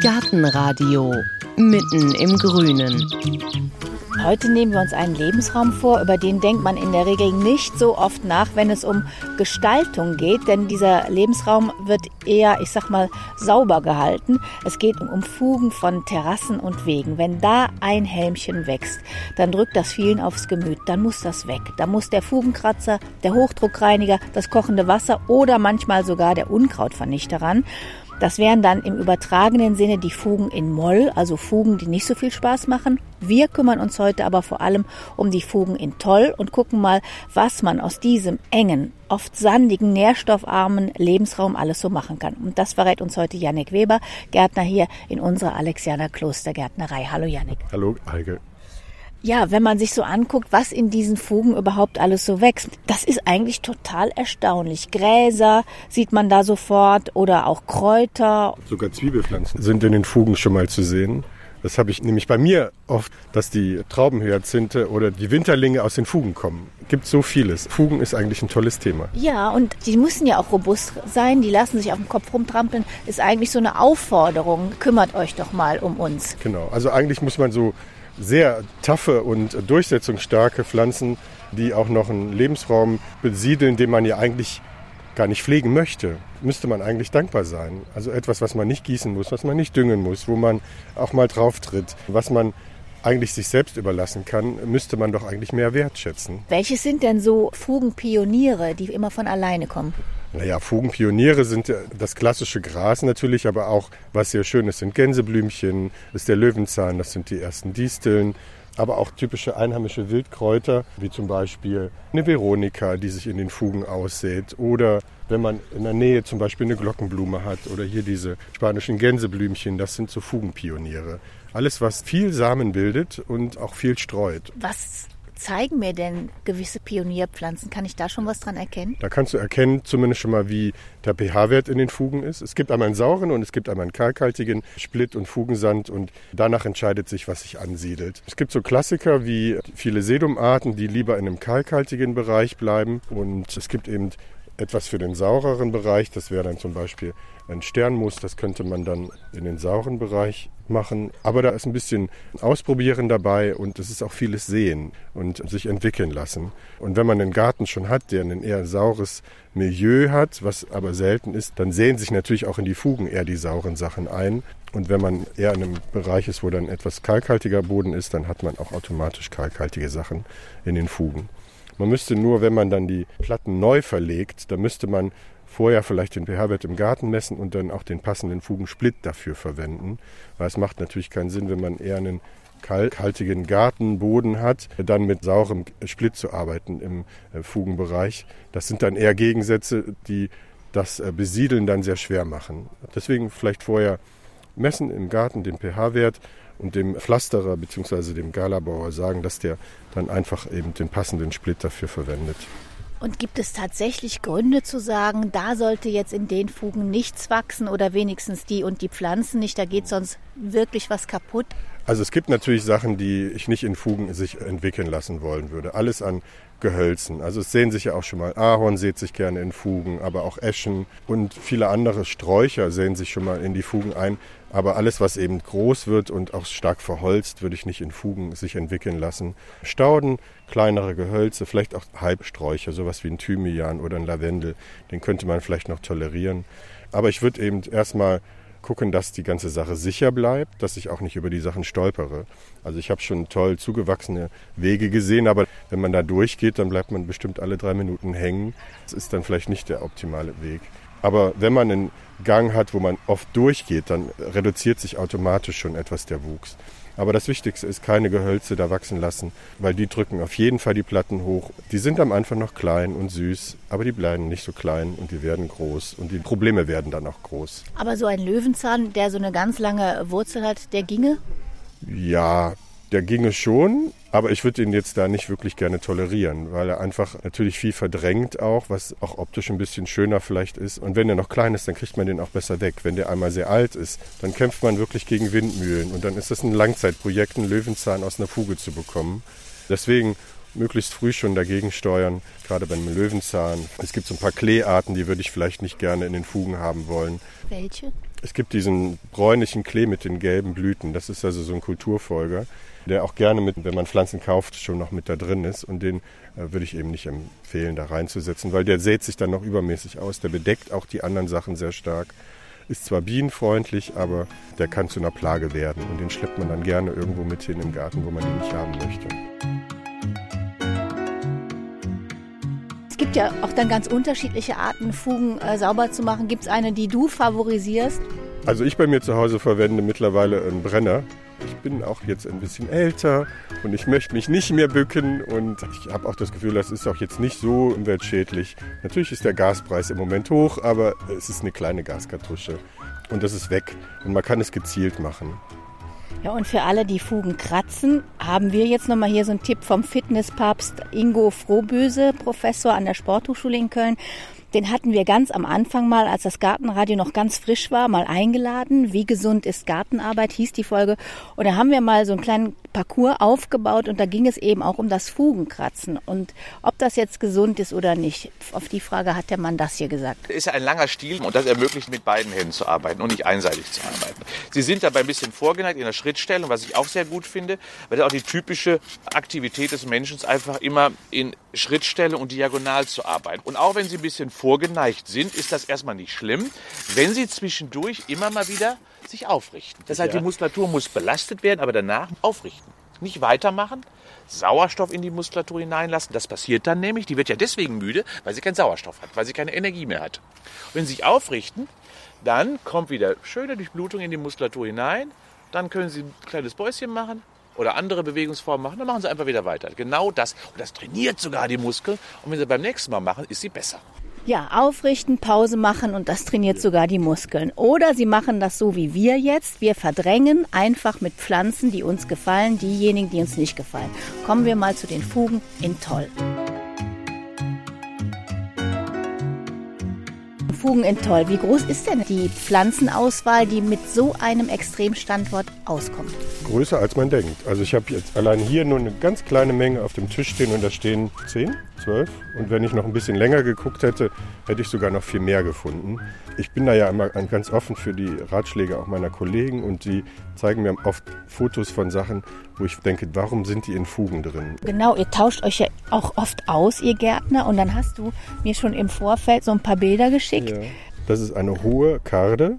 Gartenradio mitten im Grünen. Heute nehmen wir uns einen Lebensraum vor, über den denkt man in der Regel nicht so oft nach, wenn es um Gestaltung geht, denn dieser Lebensraum wird eher, ich sag mal, sauber gehalten. Es geht um Fugen von Terrassen und Wegen. Wenn da ein Helmchen wächst, dann drückt das vielen aufs Gemüt, dann muss das weg. Da muss der Fugenkratzer, der Hochdruckreiniger, das kochende Wasser oder manchmal sogar der Unkrautvernichter ran. Das wären dann im übertragenen Sinne die Fugen in Moll, also Fugen, die nicht so viel Spaß machen. Wir kümmern uns heute aber vor allem um die Fugen in Toll und gucken mal, was man aus diesem engen, oft sandigen, nährstoffarmen Lebensraum alles so machen kann. Und das verrät uns heute Yannick Weber, Gärtner hier in unserer Alexianer Klostergärtnerei. Hallo Yannick. Hallo Heike ja, wenn man sich so anguckt, was in diesen Fugen überhaupt alles so wächst, das ist eigentlich total erstaunlich. Gräser sieht man da sofort oder auch Kräuter. Sogar Zwiebelpflanzen sind in den Fugen schon mal zu sehen. Das habe ich nämlich bei mir oft, dass die Traubenhyazinthe oder die Winterlinge aus den Fugen kommen. Gibt so vieles. Fugen ist eigentlich ein tolles Thema. Ja, und die müssen ja auch robust sein. Die lassen sich auf dem Kopf rumtrampeln. Ist eigentlich so eine Aufforderung. Kümmert euch doch mal um uns. Genau. Also eigentlich muss man so sehr taffe und durchsetzungsstarke Pflanzen, die auch noch einen Lebensraum besiedeln, den man ja eigentlich gar nicht pflegen möchte, müsste man eigentlich dankbar sein. Also etwas, was man nicht gießen muss, was man nicht düngen muss, wo man auch mal drauf tritt, was man eigentlich sich selbst überlassen kann, müsste man doch eigentlich mehr wertschätzen. Welche sind denn so Fugenpioniere, die immer von alleine kommen? Naja, Fugenpioniere sind das klassische Gras natürlich, aber auch, was sehr schön ist, sind Gänseblümchen, ist der Löwenzahn, das sind die ersten Disteln, aber auch typische einheimische Wildkräuter, wie zum Beispiel eine Veronika, die sich in den Fugen aussät, oder wenn man in der Nähe zum Beispiel eine Glockenblume hat, oder hier diese spanischen Gänseblümchen, das sind so Fugenpioniere. Alles, was viel Samen bildet und auch viel streut. Was zeigen mir denn gewisse Pionierpflanzen? Kann ich da schon was dran erkennen? Da kannst du erkennen, zumindest schon mal, wie der pH-Wert in den Fugen ist. Es gibt einmal einen sauren und es gibt einmal einen kalkhaltigen Split- und Fugensand und danach entscheidet sich, was sich ansiedelt. Es gibt so Klassiker wie viele Sedumarten, die lieber in einem kalkhaltigen Bereich bleiben und es gibt eben etwas für den saureren Bereich. Das wäre dann zum Beispiel ein Sternmus. Das könnte man dann in den sauren Bereich machen. Aber da ist ein bisschen Ausprobieren dabei und es ist auch vieles Sehen und sich entwickeln lassen. Und wenn man einen Garten schon hat, der ein eher saures Milieu hat, was aber selten ist, dann sehen sich natürlich auch in die Fugen eher die sauren Sachen ein. Und wenn man eher in einem Bereich ist, wo dann etwas kalkhaltiger Boden ist, dann hat man auch automatisch kalkhaltige Sachen in den Fugen. Man müsste nur, wenn man dann die Platten neu verlegt, da müsste man vorher vielleicht den pH-Wert im Garten messen und dann auch den passenden Fugensplit dafür verwenden. Weil es macht natürlich keinen Sinn, wenn man eher einen kalkhaltigen Gartenboden hat, dann mit saurem Split zu arbeiten im äh, Fugenbereich. Das sind dann eher Gegensätze, die das äh, Besiedeln dann sehr schwer machen. Deswegen vielleicht vorher messen im Garten den pH-Wert und dem Pflasterer bzw. dem Galabauer sagen, dass der dann einfach eben den passenden Split dafür verwendet. Und gibt es tatsächlich Gründe zu sagen, da sollte jetzt in den Fugen nichts wachsen oder wenigstens die und die Pflanzen nicht, da geht sonst wirklich was kaputt? Also es gibt natürlich Sachen, die ich nicht in Fugen sich entwickeln lassen wollen würde. Alles an Gehölzen. Also es sehen sich ja auch schon mal, Ahorn sieht sich gerne in Fugen, aber auch Eschen und viele andere Sträucher sehen sich schon mal in die Fugen ein. Aber alles, was eben groß wird und auch stark verholzt, würde ich nicht in Fugen sich entwickeln lassen. Stauden, kleinere Gehölze, vielleicht auch Halbsträucher, sowas wie ein Thymian oder ein Lavendel, den könnte man vielleicht noch tolerieren. Aber ich würde eben erstmal gucken, dass die ganze Sache sicher bleibt, dass ich auch nicht über die Sachen stolpere. Also ich habe schon toll zugewachsene Wege gesehen, aber wenn man da durchgeht, dann bleibt man bestimmt alle drei Minuten hängen. Das ist dann vielleicht nicht der optimale Weg. Aber wenn man einen Gang hat, wo man oft durchgeht, dann reduziert sich automatisch schon etwas der Wuchs. Aber das Wichtigste ist, keine Gehölze da wachsen lassen, weil die drücken auf jeden Fall die Platten hoch. Die sind am Anfang noch klein und süß, aber die bleiben nicht so klein und die werden groß und die Probleme werden dann auch groß. Aber so ein Löwenzahn, der so eine ganz lange Wurzel hat, der ginge? Ja, der ginge schon, aber ich würde ihn jetzt da nicht wirklich gerne tolerieren, weil er einfach natürlich viel verdrängt auch, was auch optisch ein bisschen schöner vielleicht ist. Und wenn er noch klein ist, dann kriegt man den auch besser weg. Wenn der einmal sehr alt ist, dann kämpft man wirklich gegen Windmühlen. Und dann ist das ein Langzeitprojekt, einen Löwenzahn aus einer Fuge zu bekommen. Deswegen möglichst früh schon dagegen steuern, gerade beim Löwenzahn. Es gibt so ein paar Kleearten, die würde ich vielleicht nicht gerne in den Fugen haben wollen. Welche? Es gibt diesen bräunlichen Klee mit den gelben Blüten. Das ist also so ein Kulturfolger der auch gerne mit, wenn man Pflanzen kauft, schon noch mit da drin ist. Und den äh, würde ich eben nicht empfehlen, da reinzusetzen, weil der sät sich dann noch übermäßig aus. Der bedeckt auch die anderen Sachen sehr stark. Ist zwar bienenfreundlich, aber der kann zu einer Plage werden. Und den schleppt man dann gerne irgendwo mit hin im Garten, wo man den nicht haben möchte. Es gibt ja auch dann ganz unterschiedliche Arten, Fugen äh, sauber zu machen. Gibt es eine, die du favorisierst? Also ich bei mir zu Hause verwende mittlerweile einen Brenner. Ich bin auch jetzt ein bisschen älter und ich möchte mich nicht mehr bücken und ich habe auch das Gefühl, das ist auch jetzt nicht so umweltschädlich. Natürlich ist der Gaspreis im Moment hoch, aber es ist eine kleine Gaskartusche und das ist weg und man kann es gezielt machen. Ja, und für alle, die Fugen kratzen, haben wir jetzt nochmal hier so einen Tipp vom Fitnesspapst Ingo Frohböse, Professor an der Sporthochschule in Köln. Den hatten wir ganz am Anfang mal, als das Gartenradio noch ganz frisch war, mal eingeladen. Wie gesund ist Gartenarbeit hieß die Folge. Und da haben wir mal so einen kleinen Parcours aufgebaut und da ging es eben auch um das Fugenkratzen. Und ob das jetzt gesund ist oder nicht, auf die Frage hat der Mann das hier gesagt. Ist ein langer Stiel und das ermöglicht mit beiden Händen zu arbeiten und nicht einseitig zu arbeiten. Sie sind dabei ein bisschen vorgeneigt in der Schrittstellung, was ich auch sehr gut finde, weil das auch die typische Aktivität des Menschen ist, einfach immer in Schrittstellung und diagonal zu arbeiten. Und auch wenn Sie ein bisschen vorgeneigt sind, ist das erstmal nicht schlimm, wenn Sie zwischendurch immer mal wieder sich aufrichten. Das heißt, ja. die Muskulatur muss belastet werden, aber danach aufrichten. Nicht weitermachen, Sauerstoff in die Muskulatur hineinlassen. Das passiert dann nämlich. Die wird ja deswegen müde, weil sie keinen Sauerstoff hat, weil sie keine Energie mehr hat. Und wenn sie sich aufrichten, dann kommt wieder schöne Durchblutung in die Muskulatur hinein. Dann können Sie ein kleines Bäuschen machen oder andere Bewegungsformen machen. Dann machen Sie einfach wieder weiter. Genau das. Und das trainiert sogar die Muskeln. Und wenn Sie beim nächsten Mal machen, ist sie besser. Ja, aufrichten, Pause machen und das trainiert sogar die Muskeln. Oder Sie machen das so wie wir jetzt. Wir verdrängen einfach mit Pflanzen, die uns gefallen, diejenigen, die uns nicht gefallen. Kommen wir mal zu den Fugen in Toll. Fugen in Toll. Wie groß ist denn die Pflanzenauswahl, die mit so einem Extremstandort auskommt? Größer als man denkt. Also ich habe jetzt allein hier nur eine ganz kleine Menge auf dem Tisch stehen und da stehen zehn zwölf. Und wenn ich noch ein bisschen länger geguckt hätte, hätte ich sogar noch viel mehr gefunden. Ich bin da ja immer ganz offen für die Ratschläge auch meiner Kollegen und die zeigen mir oft Fotos von Sachen, wo ich denke, warum sind die in Fugen drin? Genau, ihr tauscht euch ja auch oft aus, ihr Gärtner. Und dann hast du mir schon im Vorfeld so ein paar Bilder geschickt. Ja. Das ist eine hohe Karde.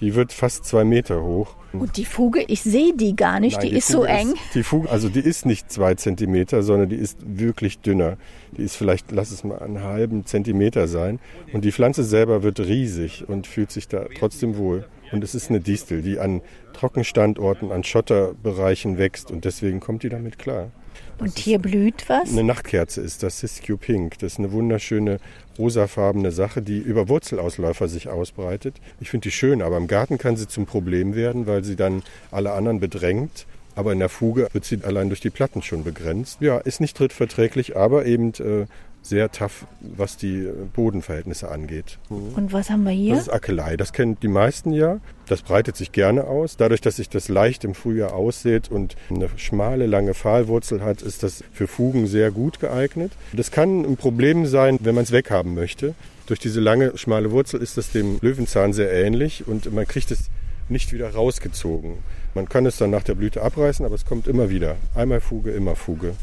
Die wird fast zwei Meter hoch. Und die Fuge, ich sehe die gar nicht, Nein, die, die, ist Fuge so eng. Ist, die Fuge, also die ist nicht zwei Zentimeter, sondern die ist wirklich dünner. Die ist vielleicht, lass es mal einen halben Zentimeter sein. Und die Pflanze selber wird riesig und fühlt sich da trotzdem wohl. Und es ist eine Distel, die an Trockenstandorten, an Schotterbereichen wächst und deswegen kommt die damit klar. Und hier blüht was? Eine Nachtkerze ist das, Siskiyou Pink. Das ist eine wunderschöne rosafarbene Sache, die über Wurzelausläufer sich ausbreitet. Ich finde die schön, aber im Garten kann sie zum Problem werden, weil sie dann alle anderen bedrängt. Aber in der Fuge wird sie allein durch die Platten schon begrenzt. Ja, ist nicht drittverträglich, aber eben äh, sehr tough, was die Bodenverhältnisse angeht. Und was haben wir hier? Das ist Akelei. Das kennen die meisten ja. Das breitet sich gerne aus. Dadurch, dass sich das leicht im Frühjahr aussät und eine schmale, lange Pfahlwurzel hat, ist das für Fugen sehr gut geeignet. Das kann ein Problem sein, wenn man es weghaben möchte. Durch diese lange, schmale Wurzel ist das dem Löwenzahn sehr ähnlich und man kriegt es nicht wieder rausgezogen. Man kann es dann nach der Blüte abreißen, aber es kommt immer wieder. Einmal Fuge, immer Fuge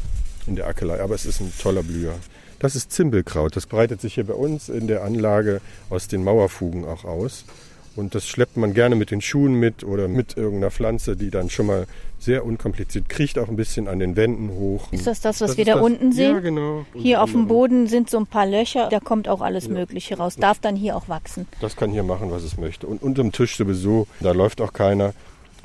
in der Akelei. Aber es ist ein toller Blüher. Das ist Zimbelkraut. Das breitet sich hier bei uns in der Anlage aus den Mauerfugen auch aus. Und das schleppt man gerne mit den Schuhen mit oder mit irgendeiner Pflanze, die dann schon mal sehr unkompliziert kriecht, auch ein bisschen an den Wänden hoch. Ist das das, was Das wir da das- unten sehen? Ja, genau. Hier Und auf dem Boden sind so ein paar Löcher, da kommt auch alles Mögliche raus. Darf dann hier auch wachsen. Das kann hier machen, was es möchte. Und unterm Tisch sowieso, da läuft auch keiner,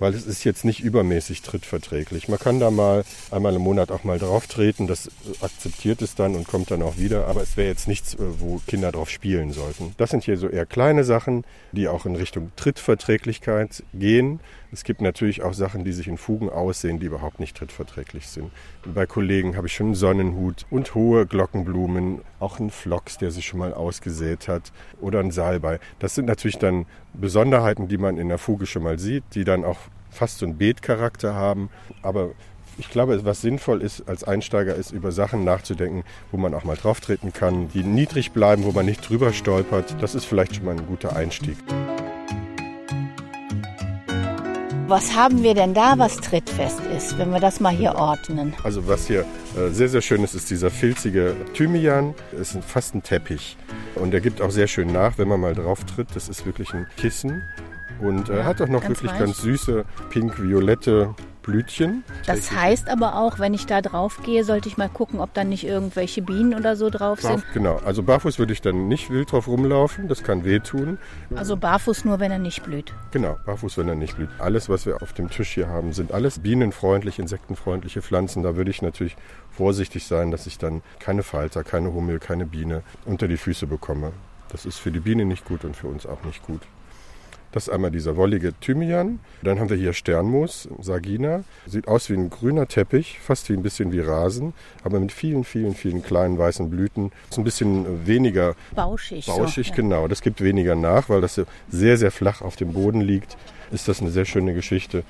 weil es ist jetzt nicht übermäßig trittverträglich. Man kann da mal einmal im Monat auch mal drauf treten, das akzeptiert es dann und kommt dann auch wieder. Aber es wäre jetzt nichts, äh, wo Kinder drauf spielen sollten. Das sind hier so eher kleine Sachen, die auch in Richtung Trittverträglichkeit gehen. Es gibt natürlich auch Sachen, die sich in Fugen aussehen, die überhaupt nicht trittverträglich sind. Bei Kollegen habe ich schon einen Sonnenhut und hohe Glockenblumen, auch einen Phlox, der sich schon mal ausgesät hat, oder ein Salbei. Das sind natürlich dann Besonderheiten, die man in der Fuge schon mal sieht, die dann auch fast so einen Beetcharakter haben. Aber ich glaube, was sinnvoll ist als Einsteiger, ist über Sachen nachzudenken, wo man auch mal drauf treten kann, die niedrig bleiben, wo man nicht drüber stolpert. Das ist vielleicht schon mal ein guter Einstieg. Was haben wir denn da, was trittfest ist, wenn wir das mal hier ordnen? Also was hier äh, sehr, sehr schön ist, ist dieser filzige Thymian. Es ist fast ein Teppich. Und der gibt auch sehr schön nach, wenn man mal drauf tritt. Das ist wirklich ein Kissen. Und äh, Ja, hat auch noch ganz wirklich weich. ganz süße, pink-violette Blütchen. Das heißt aber auch, wenn ich da drauf gehe, sollte ich mal gucken, ob da nicht irgendwelche Bienen oder so drauf sind. Genau, also barfuß würde ich dann nicht wild drauf rumlaufen, das kann wehtun. Also barfuß nur, wenn er nicht blüht. Genau, barfuß, wenn er nicht blüht. Alles, was wir auf dem Tisch hier haben, sind alles bienenfreundlich, insektenfreundliche Pflanzen. Da würde ich natürlich vorsichtig sein, dass ich dann keine Falter, keine Hummel, keine Biene unter die Füße bekomme. Das ist für die Biene nicht gut und für uns auch nicht gut. Das ist einmal dieser wollige Thymian. Dann haben wir hier Sternmoos, Sagina. Sieht aus wie ein grüner Teppich, fast wie ein bisschen wie Rasen, aber mit vielen, vielen, vielen kleinen weißen Blüten. Ist ein bisschen weniger Bauschig. Bauschig, so, genau. Das gibt weniger nach, weil das sehr, sehr flach auf dem Boden liegt. Ist das eine sehr schöne Geschichte.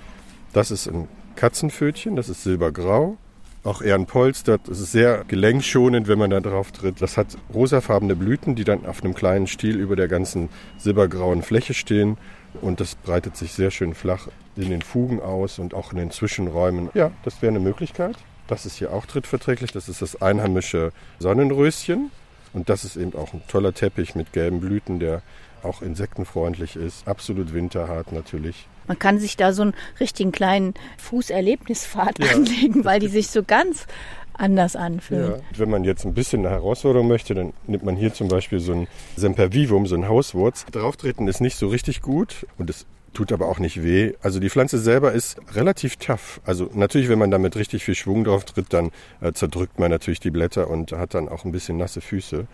Das ist ein Katzenpfötchen, das ist silbergrau. Auch eher ein Polster. Das ist sehr gelenkschonend, wenn man da drauf tritt. Das hat rosafarbene Blüten, die dann auf einem kleinen Stiel über der ganzen silbergrauen Fläche stehen. Und das breitet sich sehr schön flach in den Fugen aus und auch in den Zwischenräumen. Ja, das wäre eine Möglichkeit. Das ist hier auch trittverträglich. Das ist das einheimische Sonnenröschen. Und das ist eben auch ein toller Teppich mit gelben Blüten, der auch insektenfreundlich ist. Absolut winterhart natürlich. Man kann sich da so einen richtigen kleinen Fußerlebnispfad anlegen, weil die sich so ganz anders anfühlen. Ja. Wenn man jetzt ein bisschen eine Herausforderung möchte, dann nimmt man hier zum Beispiel so ein Sempervivum, so ein Hauswurz. Drauftreten ist nicht so richtig gut und es tut aber auch nicht weh. Also die Pflanze selber ist relativ tough. Also natürlich, wenn man damit richtig viel Schwung drauf tritt, dann äh, zerdrückt man natürlich die Blätter und hat dann auch ein bisschen nasse Füße.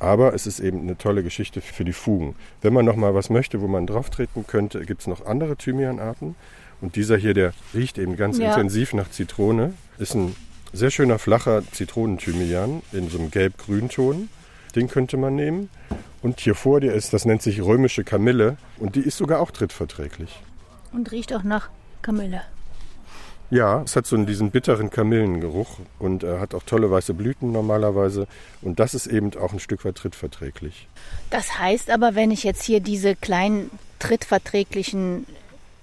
Aber es ist eben eine tolle Geschichte für die Fugen. Wenn man noch mal was möchte, wo man drauf treten könnte, gibt es noch andere Thymianarten. Und dieser hier, der riecht eben ganz Ja. intensiv nach Zitrone. Ist ein sehr schöner, flacher Zitronenthymian in so einem gelb-grün-Ton. Den könnte man nehmen. Und hier vor dir ist, das nennt sich römische Kamille. Und die ist sogar auch trittverträglich. Und riecht auch nach Kamille. Ja, es hat so diesen bitteren Kamillengeruch und äh, hat auch tolle weiße Blüten normalerweise. Und das ist eben auch ein Stück weit trittverträglich. Das heißt aber, wenn ich jetzt hier diese kleinen trittverträglichen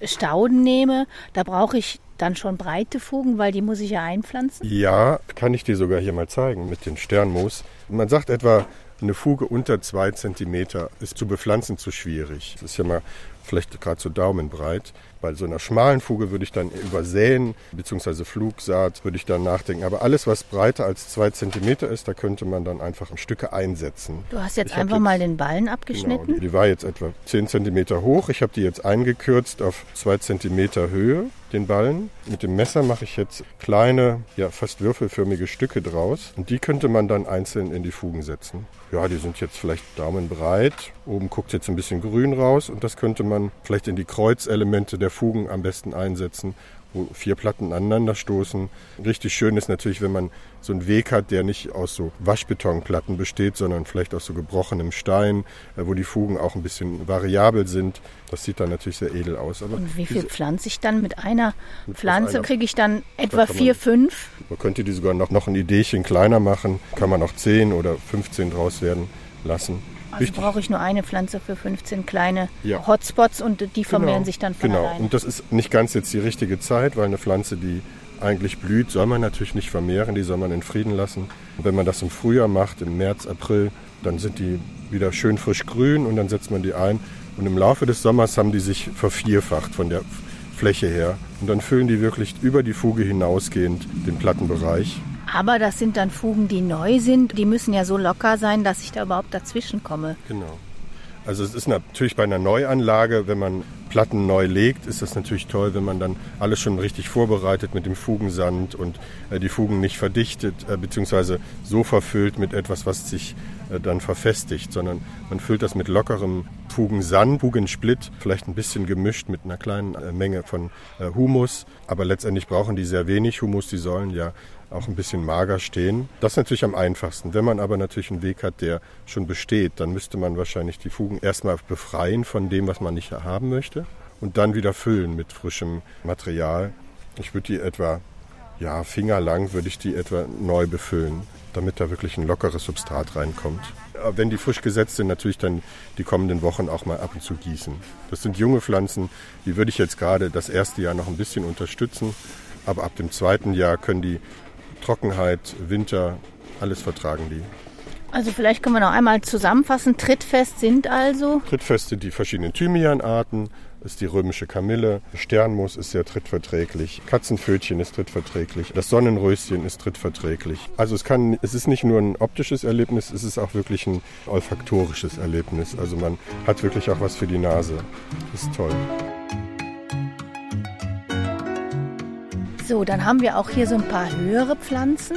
Stauden nehme, da brauche ich dann schon breite Fugen, weil die muss ich ja einpflanzen. Ja, kann ich dir sogar hier mal zeigen mit den Sternmoos. Man sagt etwa, eine Fuge unter zwei Zentimeter ist zu bepflanzen zu schwierig. Das ist ja mal vielleicht gerade so daumenbreit. Bei so einer schmalen Fuge würde ich dann übersäen, beziehungsweise Flugsaat würde ich dann nachdenken. Aber alles, was breiter als zwei Zentimeter ist, da könnte man dann einfach Stücke einsetzen. Du hast jetzt Ich einfach jetzt- mal den Ballen Genau, abgeschnitten. die, die war jetzt etwa 10 cm hoch. Ich habe die jetzt eingekürzt auf 2 cm Höhe, den Ballen. Mit dem Messer mache ich jetzt kleine, ja fast würfelförmige Stücke draus. Und die könnte man dann einzeln in die Fugen setzen. Ja, die sind jetzt vielleicht daumenbreit. Oben guckt jetzt ein bisschen grün raus. Und das könnte man vielleicht in die Kreuzelemente der Fugen am besten einsetzen wo vier Platten aneinander stoßen. Richtig schön ist natürlich, wenn man so einen Weg hat, der nicht aus so Waschbetonplatten besteht, sondern vielleicht aus so gebrochenem Stein, äh, wo die Fugen auch ein bisschen variabel sind. Das sieht dann natürlich sehr edel aus. Aber Und wie viel pflanze ich dann mit einer Pflanze? Kriege ich dann etwa man- vier, fünf? man könnte die sogar noch, noch ein Ideechen kleiner machen. Kann man auch 10 oder 15 draus werden lassen. Also Wichtig- brauche ich nur eine Pflanze für 15 kleine Ja. Hotspots und die vermehren Genau, sich dann von Genau, alleine. und das ist nicht ganz jetzt die richtige Zeit, weil eine Pflanze, die eigentlich blüht, soll man natürlich nicht vermehren, die soll man in Frieden lassen. Und wenn man das im Frühjahr macht, im März, April, dann sind die wieder schön frisch grün und dann setzt man die ein. Und im Laufe des Sommers haben die sich vervierfacht von der Fläche her. Und dann füllen die wirklich über die Fuge hinausgehend den Plattenbereich. Aber das sind dann Fugen, die neu sind. Die müssen ja so locker sein, dass ich da überhaupt dazwischen komme. Genau. Also es ist natürlich bei einer Neuanlage, wenn man Platten neu legt, ist das natürlich toll, wenn man dann alles schon richtig vorbereitet mit dem Fugensand und äh, die Fugen nicht verdichtet äh, bzw. so verfüllt mit etwas, was sich dann verfestigt, sondern man füllt das mit lockerem Fugensand, Fugensplitt, vielleicht ein bisschen gemischt mit einer kleinen äh, Menge von äh, Humus. Aber letztendlich brauchen die sehr wenig Humus, die sollen ja auch ein bisschen mager stehen. Das ist natürlich am einfachsten. Wenn man aber natürlich einen Weg hat, der schon besteht, dann müsste man wahrscheinlich die Fugen erstmal befreien von dem, was man nicht haben möchte und dann wieder füllen mit frischem Material. Ich würde die etwa, ja, fingerlang würde ich die etwa neu befüllen, damit da wirklich ein lockeres Substrat reinkommt. Wenn die frisch gesetzt sind, natürlich dann die kommenden Wochen auch mal ab und zu gießen. Das sind junge Pflanzen, die würde ich jetzt gerade das erste Jahr noch ein bisschen unterstützen. Aber ab dem zweiten Jahr können die Trockenheit, Winter, alles vertragen die. Also vielleicht können wir noch einmal zusammenfassen. Trittfest sind also? Trittfest sind die verschiedenen Thymianarten, ist die römische Kamille, Sternmoos ist sehr trittverträglich, Katzenpfötchen ist trittverträglich, das Sonnenröschen ist trittverträglich. Also es kann, es ist nicht nur ein optisches Erlebnis, es ist auch wirklich ein olfaktorisches Erlebnis. Also man hat wirklich auch was für die Nase. Das ist toll. So, dann haben wir auch hier so ein paar höhere Pflanzen.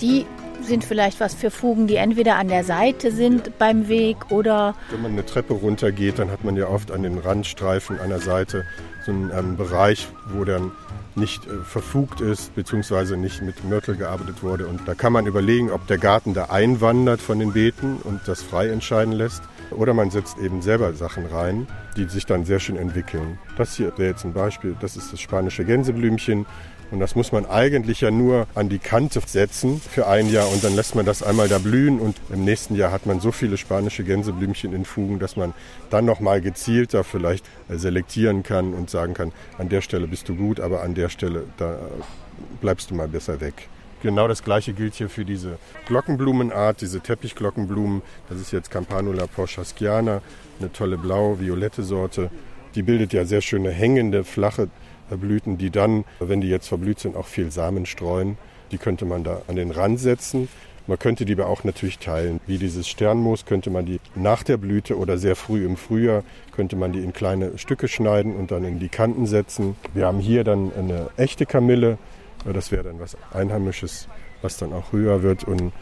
Die sind vielleicht was für Fugen, die entweder an der Seite sind beim Weg oder. Wenn man eine Treppe runtergeht, dann hat man ja oft an den Randstreifen an der Seite so einen ähm, Bereich, wo dann nicht äh, verfugt ist, beziehungsweise nicht mit Mörtel gearbeitet wurde. Und da kann man überlegen, ob der Garten da einwandert von den Beeten und das frei entscheiden lässt. Oder man setzt eben selber Sachen rein, die sich dann sehr schön entwickeln. Das hier wäre jetzt ein Beispiel, das ist das spanische Gänseblümchen. Und das muss man eigentlich ja nur an die Kante setzen für ein Jahr und dann lässt man das einmal da blühen und im nächsten Jahr hat man so viele spanische Gänseblümchen in Fugen, dass man dann nochmal gezielter vielleicht selektieren kann und sagen kann, an der Stelle bist du gut, aber an der Stelle, da bleibst du mal besser weg. Genau das gleiche gilt hier für diese Glockenblumenart, diese Teppichglockenblumen. Das ist jetzt Campanula porschasciana, eine tolle blau-violette Sorte. Die bildet ja sehr schöne hängende, flache Blüten, die dann, wenn die jetzt verblüht sind, auch viel Samen streuen. Die könnte man da an den Rand setzen. Man könnte die aber auch natürlich teilen. Wie dieses Sternmoos könnte man die nach der Blüte oder sehr früh im Frühjahr könnte man die in kleine Stücke schneiden und dann in die Kanten setzen. Wir haben hier dann eine echte Kamille. Das wäre dann was Einheimisches, was dann auch höher wird und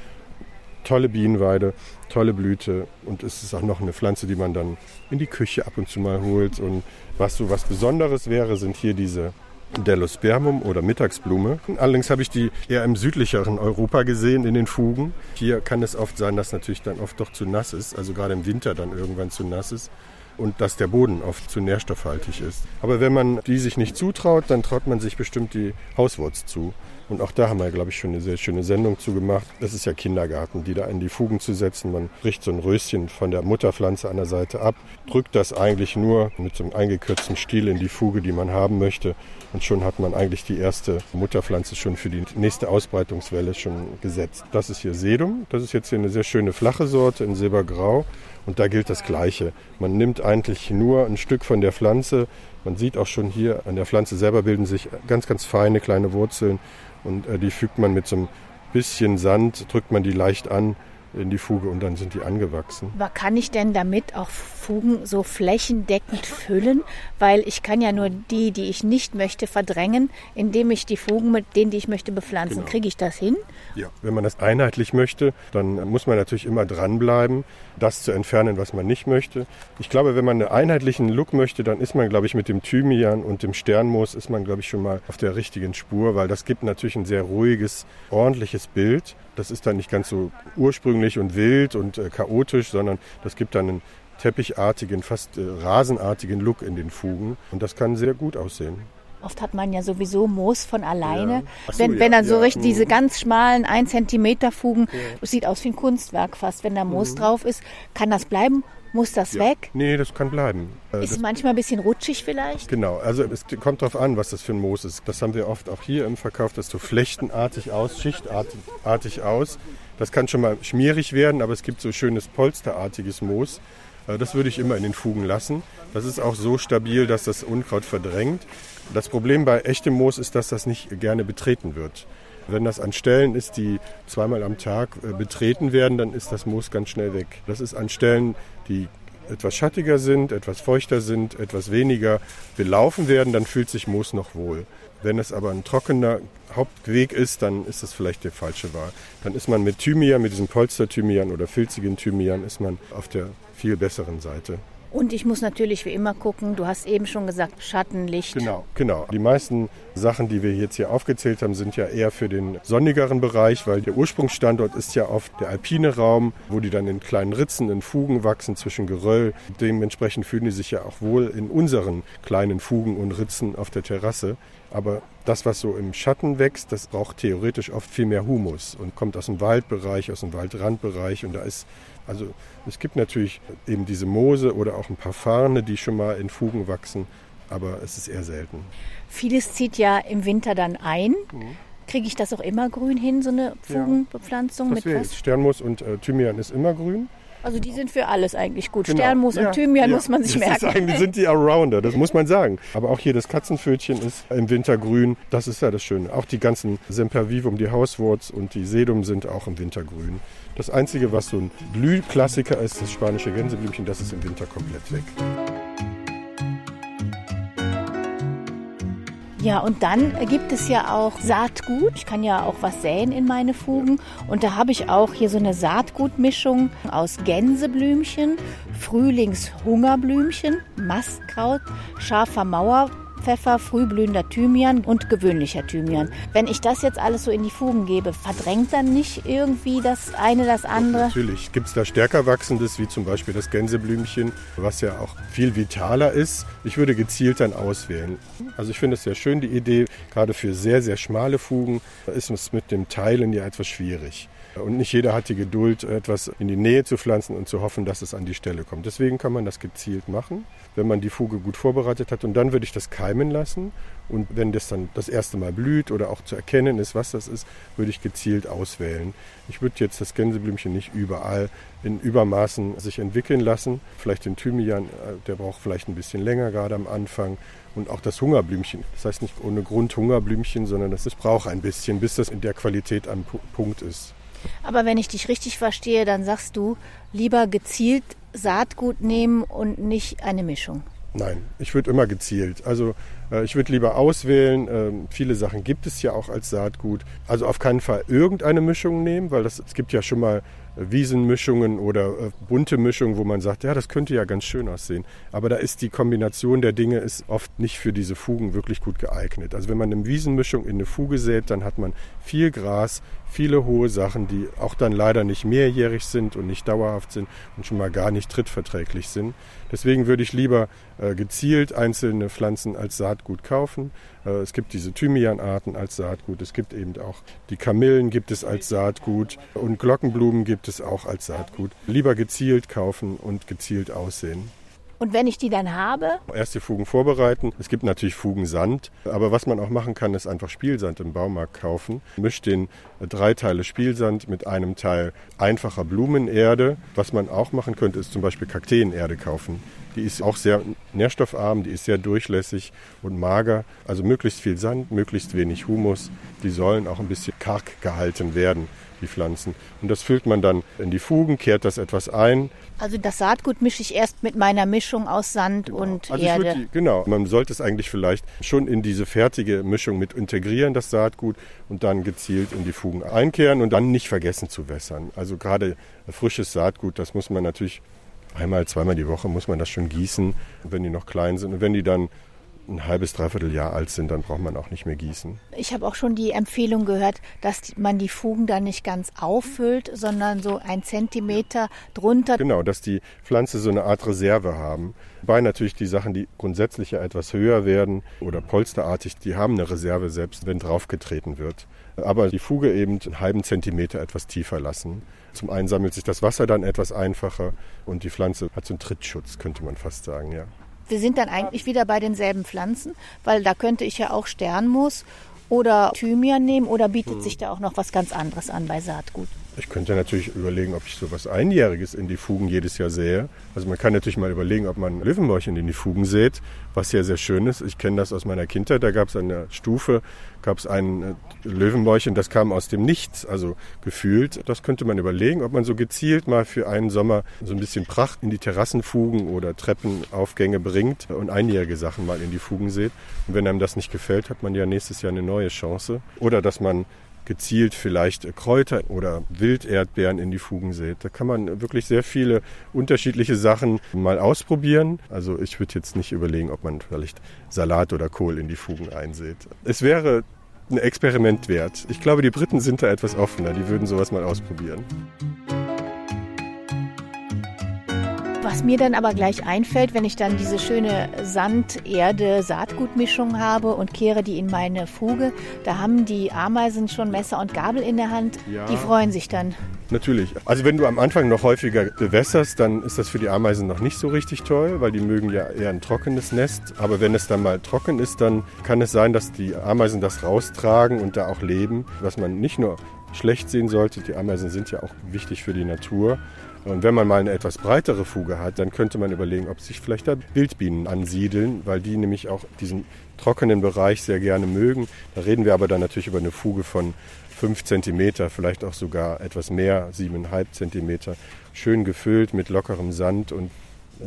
tolle Bienenweide, tolle Blüte und es ist auch noch eine Pflanze, die man dann in die Küche ab und zu mal holt. Und was so was Besonderes wäre, sind hier diese Delospermum oder Mittagsblume. Allerdings habe ich die eher im südlicheren Europa gesehen, in den Fugen. Hier kann es oft sein, dass natürlich dann oft doch zu nass ist, also gerade im Winter dann irgendwann zu nass ist und dass der Boden oft zu nährstoffhaltig ist. Aber wenn man die sich nicht zutraut, dann traut man sich bestimmt die Hauswurz zu. Und auch da haben wir, glaube ich, schon eine sehr schöne Sendung zu gemacht. Das ist ja Kindergarten, die da in die Fugen zu setzen. Man bricht so ein Röschen von der Mutterpflanze an der Seite ab, drückt das eigentlich nur mit so einem eingekürzten Stiel in die Fuge, die man haben möchte. Und schon hat man eigentlich die erste Mutterpflanze schon für die nächste Ausbreitungswelle schon gesetzt. Das ist hier Sedum. Das ist jetzt hier eine sehr schöne flache Sorte in Silbergrau. Und da gilt das Gleiche. Man nimmt eigentlich nur ein Stück von der Pflanze. Man sieht auch schon hier an der Pflanze selber bilden sich ganz, ganz feine kleine Wurzeln und äh, die fügt man mit so einem bisschen Sand, drückt man die leicht an in die Fuge und dann sind die angewachsen. Aber kann ich denn damit auch Fugen so flächendeckend füllen? Weil ich kann ja nur die, die ich nicht möchte, verdrängen, indem ich die Fugen mit denen, die ich möchte, bepflanzen. Genau. Kriege ich das hin? Ja, wenn man das einheitlich möchte, dann muss man natürlich immer dranbleiben, das zu entfernen, was man nicht möchte. Ich glaube, wenn man einen einheitlichen Look möchte, dann ist man, glaube ich, mit dem Thymian und dem Sternmoos ist man, glaube ich, schon mal auf der richtigen Spur, weil das gibt natürlich ein sehr ruhiges, ordentliches Bild. Das ist dann nicht ganz so ursprünglich und wild und äh, chaotisch, sondern das gibt dann einen teppichartigen, fast äh, rasenartigen Look in den Fugen. Und das kann sehr gut aussehen. Oft hat man ja sowieso Moos von alleine. Ja. So, wenn, ja, wenn dann so ja. richtig diese mhm. ganz schmalen 1 cm Fugen, das sieht aus wie ein Kunstwerk fast, wenn da Moos mhm. drauf ist, kann das bleiben muss das weg? Nee, das kann bleiben. Äh, ist das manchmal ein bisschen rutschig vielleicht? Genau, also es kommt darauf an, was das für ein Moos ist. Das haben wir oft auch hier im Verkauf, das so flechtenartig aus, schichtartig aus. Das kann schon mal schmierig werden, aber es gibt so schönes polsterartiges Moos. Äh, Das würde ich immer in den Fugen lassen. Das ist auch so stabil, dass das Unkraut verdrängt. Das Problem bei echtem Moos ist, dass das nicht gerne betreten wird. Wenn das an Stellen ist, die zweimal am Tag äh, betreten werden, dann ist das Moos ganz schnell weg. Das ist an Stellen, die etwas schattiger sind, etwas feuchter sind, etwas weniger belaufen werden, dann fühlt sich Moos noch wohl. Wenn es aber ein trockener Hauptweg ist, dann ist das vielleicht die falsche Wahl. Dann ist man mit Thymian, mit diesem Polster-Thymian oder filzigen Thymian, ist man auf der viel besseren Seite. Und ich muss natürlich wie immer gucken, du hast eben schon gesagt, Schatten, Licht. Genau, genau. Die meisten Sachen, die wir jetzt hier aufgezählt haben, sind ja eher für den sonnigeren Bereich, weil der Ursprungsstandort ist ja oft der alpine Raum, wo die dann in kleinen Ritzen, in Fugen wachsen zwischen Geröll. Dementsprechend fühlen die sich ja auch wohl in unseren kleinen Fugen und Ritzen auf der Terrasse. Aber das, was so im Schatten wächst, das braucht theoretisch oft viel mehr Humus und kommt aus dem Waldbereich, aus dem Waldrandbereich. Und da ist, also es gibt natürlich eben diese Moose oder auch ein paar Farne, die schon mal in Fugen wachsen, aber es ist eher selten. Vieles zieht ja im Winter dann ein. Kriege ich das auch immer grün hin, so eine Fugenbepflanzung Das mit was? jetzt Sternmoos und äh, Thymian ist immer grün. Also die sind für alles eigentlich gut. Genau. Sternmoos Ja, und Thymian ja. muss man sich das merken. Ist eigentlich sind die Allrounder, das muss man sagen. Aber auch hier das Katzenpfötchen ist im Winter grün. Das ist ja das Schöne. Auch die ganzen Sempervivum, die Hauswurz und die Sedum sind auch im Winter grün. Das Einzige, was so ein Blühklassiker ist, das spanische Gänseblümchen, das ist im Winter komplett weg. Ja, und dann gibt es ja auch Saatgut. Ich kann ja auch was säen in meine Fugen. Und da habe ich auch hier so eine Saatgutmischung aus Gänseblümchen, Frühlingshungerblümchen, Mastkraut, scharfer Mauerpfeffer, frühblühender Thymian und gewöhnlicher Thymian. Wenn ich das jetzt alles so in die Fugen gebe, verdrängt dann nicht irgendwie das eine das andere? Natürlich gibt es da stärker wachsendes, wie zum Beispiel das Gänseblümchen, was ja auch viel vitaler ist. Ich würde gezielt dann auswählen. Also ich finde es sehr schön, die Idee, gerade für sehr, sehr schmale Fugen ist es mit dem Teilen ja etwas schwierig. Und nicht jeder hat die Geduld, etwas in die Nähe zu pflanzen und zu hoffen, dass es an die Stelle kommt. Deswegen kann man das gezielt machen, wenn man die Fuge gut vorbereitet hat. Und dann würde ich das keimen lassen. Und wenn das dann das erste Mal blüht oder auch zu erkennen ist, was das ist, würde ich gezielt auswählen. Ich würde jetzt das Gänseblümchen nicht überall in Übermaßen sich entwickeln lassen. Vielleicht den Thymian, äh, der braucht vielleicht ein bisschen länger, gerade am Anfang. Und auch das Hungerblümchen. Das heißt nicht ohne Grund Hungerblümchen, sondern das braucht ein bisschen, bis das in der Qualität am Pu- Punkt ist. Aber wenn ich dich richtig verstehe, dann sagst du, lieber gezielt Saatgut nehmen und nicht eine Mischung. Nein, ich würde immer gezielt. Also ich würde lieber auswählen. Ähm, viele Sachen gibt es ja auch als Saatgut. Also auf keinen Fall irgendeine Mischung nehmen, weil das, es gibt ja schon mal äh, Wiesenmischungen oder äh, bunte Mischungen, wo man sagt, ja, das könnte ja ganz schön aussehen. Aber da ist die Kombination der Dinge ist oft nicht für diese Fugen wirklich gut geeignet. Also wenn man eine Wiesenmischung in eine Fuge sät, dann hat man viel Gras, viele hohe Sachen, die auch dann leider nicht mehrjährig sind und nicht dauerhaft sind und schon mal gar nicht trittverträglich sind. Deswegen würde ich lieber äh, gezielt einzelne Pflanzen als Saatgut kaufen. Äh, es gibt diese Thymianarten als Saatgut. Es gibt eben auch die Kamillen gibt es als Saatgut und Glockenblumen gibt es auch als Saatgut. Lieber gezielt kaufen und gezielt aussehen. Und wenn ich die dann habe, Erst die Fugen vorbereiten. Es gibt natürlich Fugensand, aber was man auch machen kann, ist einfach Spielsand im Baumarkt kaufen. Mischt den drei Teile Spielsand mit einem Teil einfacher Blumenerde. Was man auch machen könnte, ist zum Beispiel Kakteenerde kaufen. Die ist auch sehr nährstoffarm, die ist sehr durchlässig und mager. Also möglichst viel Sand, möglichst wenig Humus. Die sollen auch ein bisschen karg gehalten werden, die Pflanzen. Und das füllt man dann in die Fugen, kehrt das etwas ein, also das Saatgut mische ich erst mit meiner Mischung aus Sand und Also Erde. die, genau, man sollte es eigentlich vielleicht schon in diese fertige Mischung mit integrieren, das Saatgut, und dann gezielt in die Fugen einkehren und dann nicht vergessen zu wässern. Also gerade frisches Saatgut, das muss man natürlich einmal, zweimal die Woche muss man das schon gießen, wenn die noch klein sind. Und wenn die dann ein halbes, dreiviertel Jahr alt sind, dann braucht man auch nicht mehr gießen. Ich habe auch schon die Empfehlung gehört, dass man die Fugen dann nicht ganz auffüllt, sondern so ein Zentimeter drunter. Genau, dass die Pflanze so eine Art Reserve haben. Wobei natürlich die Sachen, die grundsätzlich ja etwas höher werden oder polsterartig, die haben eine Reserve selbst, wenn draufgetreten wird. Aber die Fuge eben einen halben Zentimeter etwas tiefer lassen. Zum einen sammelt sich das Wasser dann etwas einfacher und die Pflanze hat so einen Trittschutz, könnte man fast sagen, ja. Wir sind dann eigentlich wieder bei denselben Pflanzen, weil da könnte ich ja auch Sternmoos oder Thymian nehmen oder bietet sich da auch noch was ganz anderes an bei Saatgut? Ich könnte natürlich überlegen, ob ich so was Einjähriges in die Fugen jedes Jahr sähe. Also man kann natürlich mal überlegen, ob man Löwenbäuchchen in die Fugen sät, was ja sehr schön ist. Ich kenne das aus meiner Kindheit. Da gab es an der Stufe gab es ein äh, Löwenbäuchchen, das kam aus dem Nichts, also gefühlt. Das könnte man überlegen, ob man so gezielt mal für einen Sommer so ein bisschen Pracht in die Terrassenfugen oder Treppenaufgänge bringt und einjährige Sachen mal in die Fugen sät. Und wenn einem das nicht gefällt, hat man ja nächstes Jahr eine neue Chance. Oder dass man gezielt vielleicht Kräuter oder Wilderdbeeren in die Fugen sät. Da kann man wirklich sehr viele unterschiedliche Sachen mal ausprobieren. Also ich würde jetzt nicht überlegen, ob man vielleicht Salat oder Kohl in die Fugen einsät. Es wäre ein Experiment wert. Ich glaube, die Briten sind da etwas offener. Die würden sowas mal ausprobieren. Was mir dann aber gleich einfällt, wenn ich dann diese schöne Sand-Erde-Saatgutmischung habe und kehre die in meine Fuge, da haben die Ameisen schon Messer und Gabel in der Hand. Ja. Die freuen sich dann. Natürlich. Also wenn du am Anfang noch häufiger bewässerst, dann ist das für die Ameisen noch nicht so richtig toll, weil die mögen ja eher ein trockenes Nest. Aber wenn es dann mal trocken ist, dann kann es sein, dass die Ameisen das raustragen und da auch leben. Was man nicht nur schlecht sehen sollte, die Ameisen sind ja auch wichtig für die Natur. Und wenn man mal eine etwas breitere Fuge hat, dann könnte man überlegen, ob sich vielleicht da Wildbienen ansiedeln, weil die nämlich auch diesen trockenen Bereich sehr gerne mögen. Da reden wir aber dann natürlich über eine Fuge von 5 cm, vielleicht auch sogar etwas mehr, 7,5 cm, schön gefüllt mit lockerem Sand und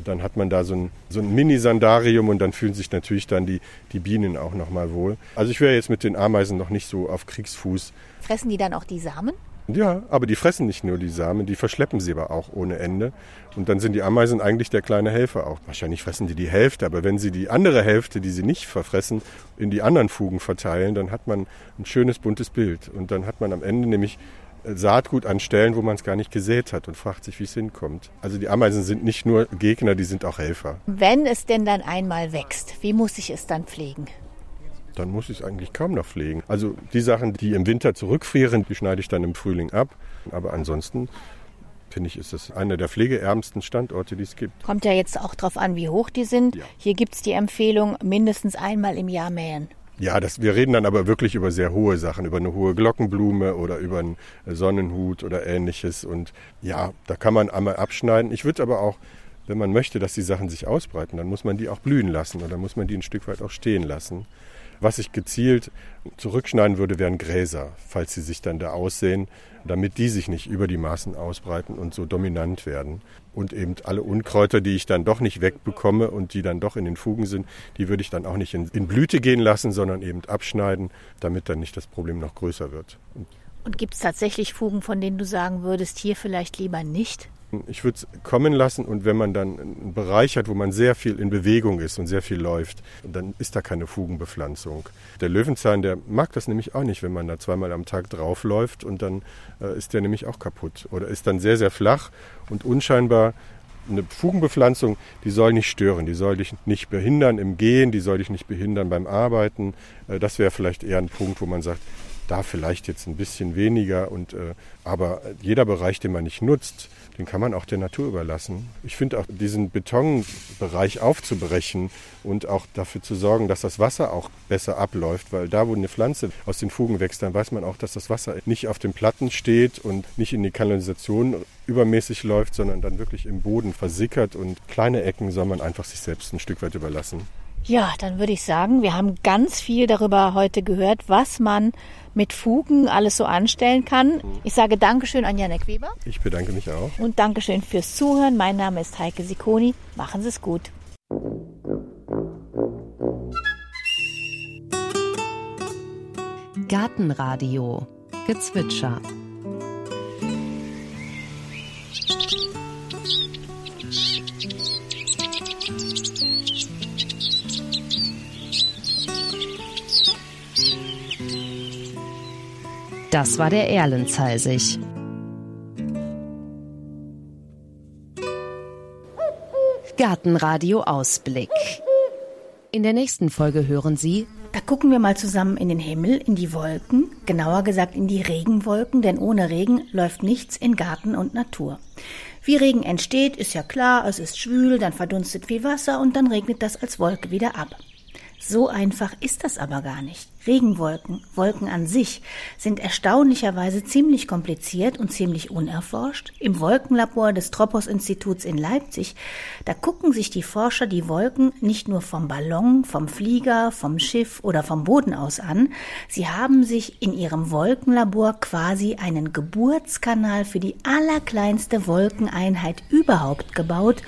dann hat man da so ein, so ein Mini-Sandarium und dann fühlen sich natürlich dann die, die Bienen auch nochmal wohl. Also ich wäre jetzt mit den Ameisen noch nicht so auf Kriegsfuß. Fressen die dann auch die Samen? Ja, aber die fressen nicht nur die Samen, die verschleppen sie aber auch ohne Ende. Und dann sind die Ameisen eigentlich der kleine Helfer auch. Wahrscheinlich fressen die die Hälfte, aber wenn sie die andere Hälfte, die sie nicht verfressen, in die anderen Fugen verteilen, dann hat man ein schönes buntes Bild. Und dann hat man am Ende nämlich äh, Saatgut an Stellen, wo man es gar nicht gesät hat und fragt sich, wie es hinkommt. Also die Ameisen sind nicht nur Gegner, die sind auch Helfer. Wenn es denn dann einmal wächst, wie muss ich es dann pflegen? Dann muss ich es eigentlich kaum noch pflegen. Also die Sachen, die im Winter zurückfrieren, die schneide ich dann im Frühling ab. Aber ansonsten finde ich, ist das einer der pflegeärmsten Standorte, die es gibt. Kommt ja jetzt auch darauf an, wie hoch die sind. Ja. Hier gibt es die Empfehlung, mindestens einmal im Jahr mähen. Ja, das, wir reden dann aber wirklich über sehr hohe Sachen, über eine hohe Glockenblume oder über einen Sonnenhut oder ähnliches. Und ja, da kann man einmal abschneiden. Ich würde aber auch, wenn man möchte, dass die Sachen sich ausbreiten, dann muss man die auch blühen lassen oder muss man die ein Stück weit auch stehen lassen. Was ich gezielt zurückschneiden würde, wären Gräser, falls sie sich dann da aussehen, damit die sich nicht über die Maßen ausbreiten und so dominant werden. Und eben alle Unkräuter, die ich dann doch nicht wegbekomme und die dann doch in den Fugen sind, die würde ich dann auch nicht in, in Blüte gehen lassen, sondern eben abschneiden, damit dann nicht das Problem noch größer wird. Und gibt es tatsächlich Fugen, von denen du sagen würdest, hier vielleicht lieber nicht? Ich würde es kommen lassen und wenn man dann einen Bereich hat, wo man sehr viel in Bewegung ist und sehr viel läuft, dann ist da keine Fugenbepflanzung. Der Löwenzahn, der mag das nämlich auch nicht, wenn man da zweimal am Tag draufläuft und dann äh, ist der nämlich auch kaputt oder ist dann sehr, sehr flach und unscheinbar eine Fugenbepflanzung, die soll nicht stören, die soll dich nicht behindern im Gehen, die soll dich nicht behindern beim Arbeiten. Äh, das wäre vielleicht eher ein Punkt, wo man sagt, da vielleicht jetzt ein bisschen weniger und äh, aber jeder Bereich, den man nicht nutzt, den kann man auch der Natur überlassen. Ich finde auch diesen Betonbereich aufzubrechen und auch dafür zu sorgen, dass das Wasser auch besser abläuft, weil da, wo eine Pflanze aus den Fugen wächst, dann weiß man auch, dass das Wasser nicht auf den Platten steht und nicht in die Kanalisation übermäßig läuft, sondern dann wirklich im Boden versickert und kleine Ecken soll man einfach sich selbst ein Stück weit überlassen. Ja, dann würde ich sagen, wir haben ganz viel darüber heute gehört, was man mit Fugen alles so anstellen kann. Ich sage Dankeschön an Janek Weber. Ich bedanke mich auch. Und Dankeschön fürs Zuhören. Mein Name ist Heike Sikoni. Machen Sie es gut. Gartenradio Gezwitscher Das war der Erlenzeisig. Gartenradio Ausblick. In der nächsten Folge hören Sie. Da gucken wir mal zusammen in den Himmel, in die Wolken, genauer gesagt in die Regenwolken, denn ohne Regen läuft nichts in Garten und Natur. Wie Regen entsteht, ist ja klar, es ist schwül, dann verdunstet viel Wasser und dann regnet das als Wolke wieder ab. So einfach ist das aber gar nicht. Regenwolken, Wolken an sich, sind erstaunlicherweise ziemlich kompliziert und ziemlich unerforscht. Im Wolkenlabor des Tropos-Instituts in Leipzig, da gucken sich die Forscher die Wolken nicht nur vom Ballon, vom Flieger, vom Schiff oder vom Boden aus an, sie haben sich in ihrem Wolkenlabor quasi einen Geburtskanal für die allerkleinste Wolkeneinheit überhaupt gebaut,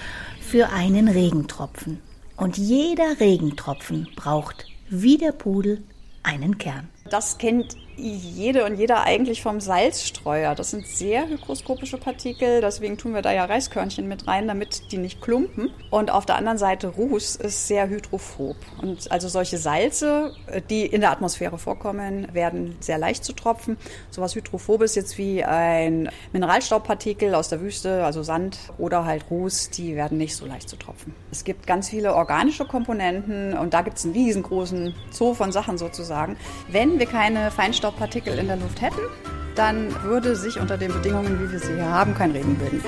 für einen Regentropfen. Und jeder Regentropfen braucht, wie der Pudel, einen Kern. Das kennt jede und jeder eigentlich vom Salzstreuer. Das sind sehr hygroskopische Partikel, deswegen tun wir da ja Reiskörnchen mit rein, damit die nicht klumpen. Und auf der anderen Seite Ruß ist sehr hydrophob. Und also solche Salze, die in der Atmosphäre vorkommen, werden sehr leicht zu tropfen. Sowas Hydrophobes jetzt wie ein Mineralstaubpartikel aus der Wüste, also Sand oder halt Ruß, die werden nicht so leicht zu tropfen. Es gibt ganz viele organische Komponenten und da gibt es einen riesengroßen Zoo von Sachen sozusagen. Wenn wir keine Feinstaub Feinstaubpartikel in der Luft hätten, dann würde sich unter den Bedingungen, wie wir sie hier haben, kein Regen bilden.